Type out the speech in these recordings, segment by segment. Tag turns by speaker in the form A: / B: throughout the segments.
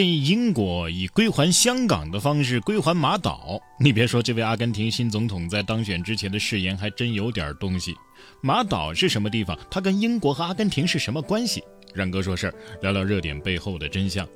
A: 建议英国以归还香港的方式归还马岛。你别说，这位阿根廷新总统在当选之前的誓言还真有点东西。马岛是什么地方？它跟英国和阿根廷是什么关系？冉哥说事儿，聊聊热点背后的真相。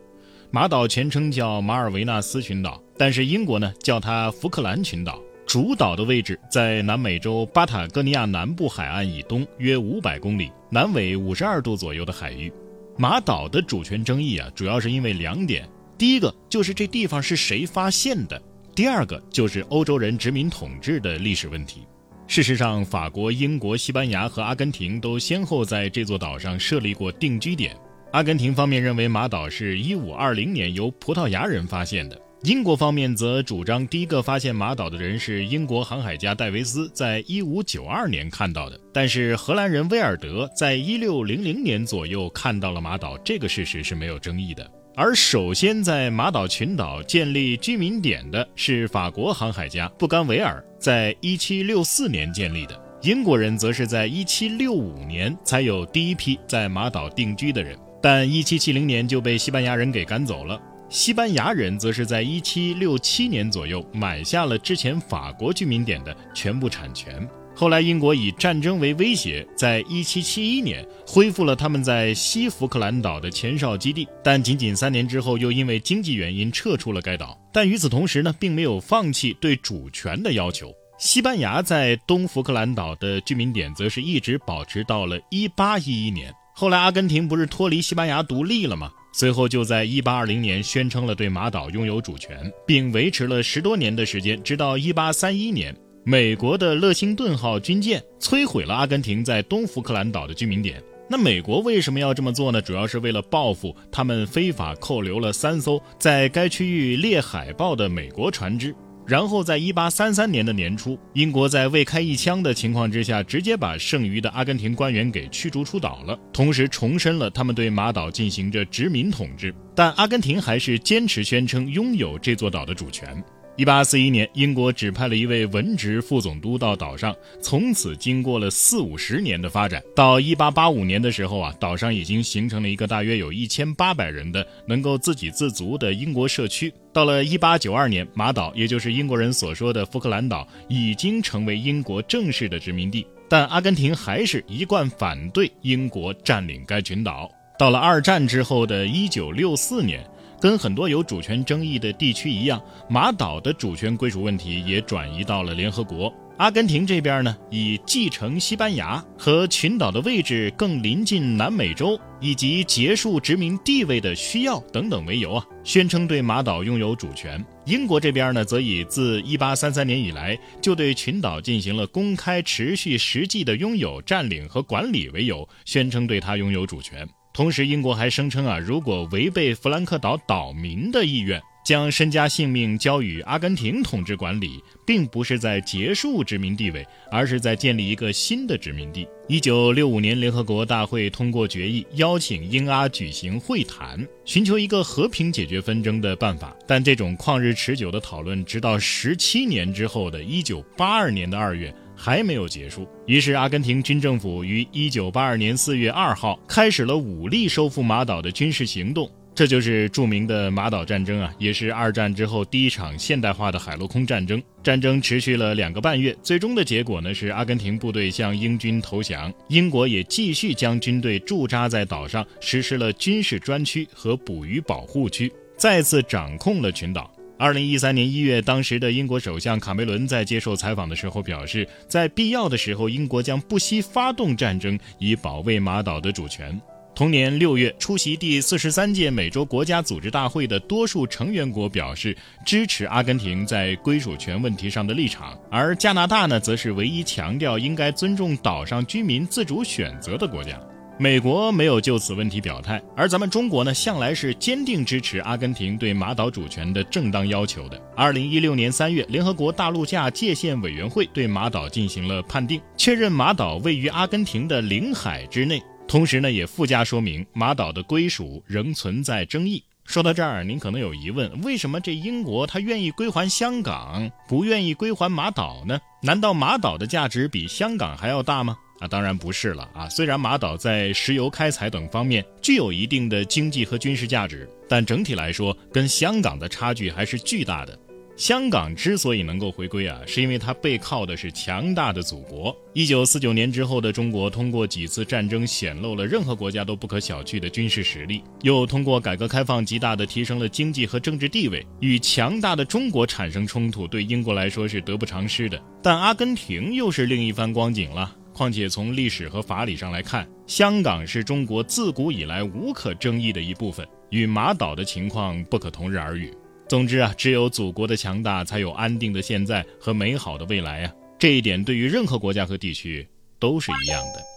A: 马岛全称叫马尔维纳斯群岛，但是英国呢叫它福克兰群岛。主岛的位置在南美洲巴塔哥尼亚南部海岸以东约五百公里，南纬五十二度左右的海域。马岛的主权争议啊，主要是因为两点：第一个就是这地方是谁发现的；第二个就是欧洲人殖民统治的历史问题。事实上，法国、英国、西班牙和阿根廷都先后在这座岛上设立过定居点。阿根廷方面认为马岛是一五二零年由葡萄牙人发现的。英国方面则主张，第一个发现马岛的人是英国航海家戴维斯，在一五九二年看到的。但是荷兰人威尔德在一六零零年左右看到了马岛，这个事实是没有争议的。而首先在马岛群岛建立居民点的是法国航海家布甘维尔，在一七六四年建立的。英国人则是在一七六五年才有第一批在马岛定居的人，但一七七零年就被西班牙人给赶走了。西班牙人则是在1767年左右买下了之前法国居民点的全部产权。后来，英国以战争为威胁，在1771年恢复了他们在西福克兰岛的前哨基地，但仅仅三年之后又因为经济原因撤出了该岛。但与此同时呢，并没有放弃对主权的要求。西班牙在东福克兰岛的居民点则是一直保持到了1811年。后来，阿根廷不是脱离西班牙独立了吗？随后就在1820年宣称了对马岛拥有主权，并维持了十多年的时间，直到1831年，美国的勒辛顿号军舰摧毁了阿根廷在东福克兰岛的居民点。那美国为什么要这么做呢？主要是为了报复他们非法扣留了三艘在该区域猎海豹的美国船只。然后，在一八三三年的年初，英国在未开一枪的情况之下，直接把剩余的阿根廷官员给驱逐出岛了，同时重申了他们对马岛进行着殖民统治。但阿根廷还是坚持宣称拥有这座岛的主权。一八四一年，英国指派了一位文职副总督到岛上，从此经过了四五十年的发展，到一八八五年的时候啊，岛上已经形成了一个大约有一千八百人的能够自给自足的英国社区。到了一八九二年，马岛，也就是英国人所说的福克兰岛，已经成为英国正式的殖民地。但阿根廷还是一贯反对英国占领该群岛。到了二战之后的一九六四年。跟很多有主权争议的地区一样，马岛的主权归属问题也转移到了联合国。阿根廷这边呢，以继承西班牙和群岛的位置更临近南美洲，以及结束殖民地位的需要等等为由啊，宣称对马岛拥有主权。英国这边呢，则以自1833年以来就对群岛进行了公开、持续、实际的拥有、占领和管理为由，宣称对它拥有主权。同时，英国还声称啊，如果违背弗兰克岛岛民的意愿，将身家性命交予阿根廷统治管理，并不是在结束殖民地位，而是在建立一个新的殖民地。一九六五年，联合国大会通过决议，邀请英阿举行会谈，寻求一个和平解决纷争的办法。但这种旷日持久的讨论，直到十七年之后的一九八二年的二月。还没有结束，于是阿根廷军政府于一九八二年四月二号开始了武力收复马岛的军事行动，这就是著名的马岛战争啊，也是二战之后第一场现代化的海陆空战争。战争持续了两个半月，最终的结果呢是阿根廷部队向英军投降，英国也继续将军队驻扎在岛上，实施了军事专区和捕鱼保护区，再次掌控了群岛。二零一三年一月，当时的英国首相卡梅伦在接受采访的时候表示，在必要的时候，英国将不惜发动战争以保卫马岛的主权。同年六月，出席第四十三届美洲国家组织大会的多数成员国表示支持阿根廷在归属权问题上的立场，而加拿大呢，则是唯一强调应该尊重岛上居民自主选择的国家。美国没有就此问题表态，而咱们中国呢，向来是坚定支持阿根廷对马岛主权的正当要求的。二零一六年三月，联合国大陆架界限委员会对马岛进行了判定，确认马岛位于阿根廷的领海之内，同时呢，也附加说明马岛的归属仍存在争议。说到这儿，您可能有疑问：为什么这英国他愿意归还香港，不愿意归还马岛呢？难道马岛的价值比香港还要大吗？啊，当然不是了啊。虽然马岛在石油开采等方面具有一定的经济和军事价值，但整体来说，跟香港的差距还是巨大的。香港之所以能够回归啊，是因为它背靠的是强大的祖国。一九四九年之后的中国，通过几次战争显露了任何国家都不可小觑的军事实力，又通过改革开放极大的提升了经济和政治地位。与强大的中国产生冲突，对英国来说是得不偿失的。但阿根廷又是另一番光景了。况且从历史和法理上来看，香港是中国自古以来无可争议的一部分，与马岛的情况不可同日而语。总之啊，只有祖国的强大，才有安定的现在和美好的未来啊！这一点对于任何国家和地区都是一样的。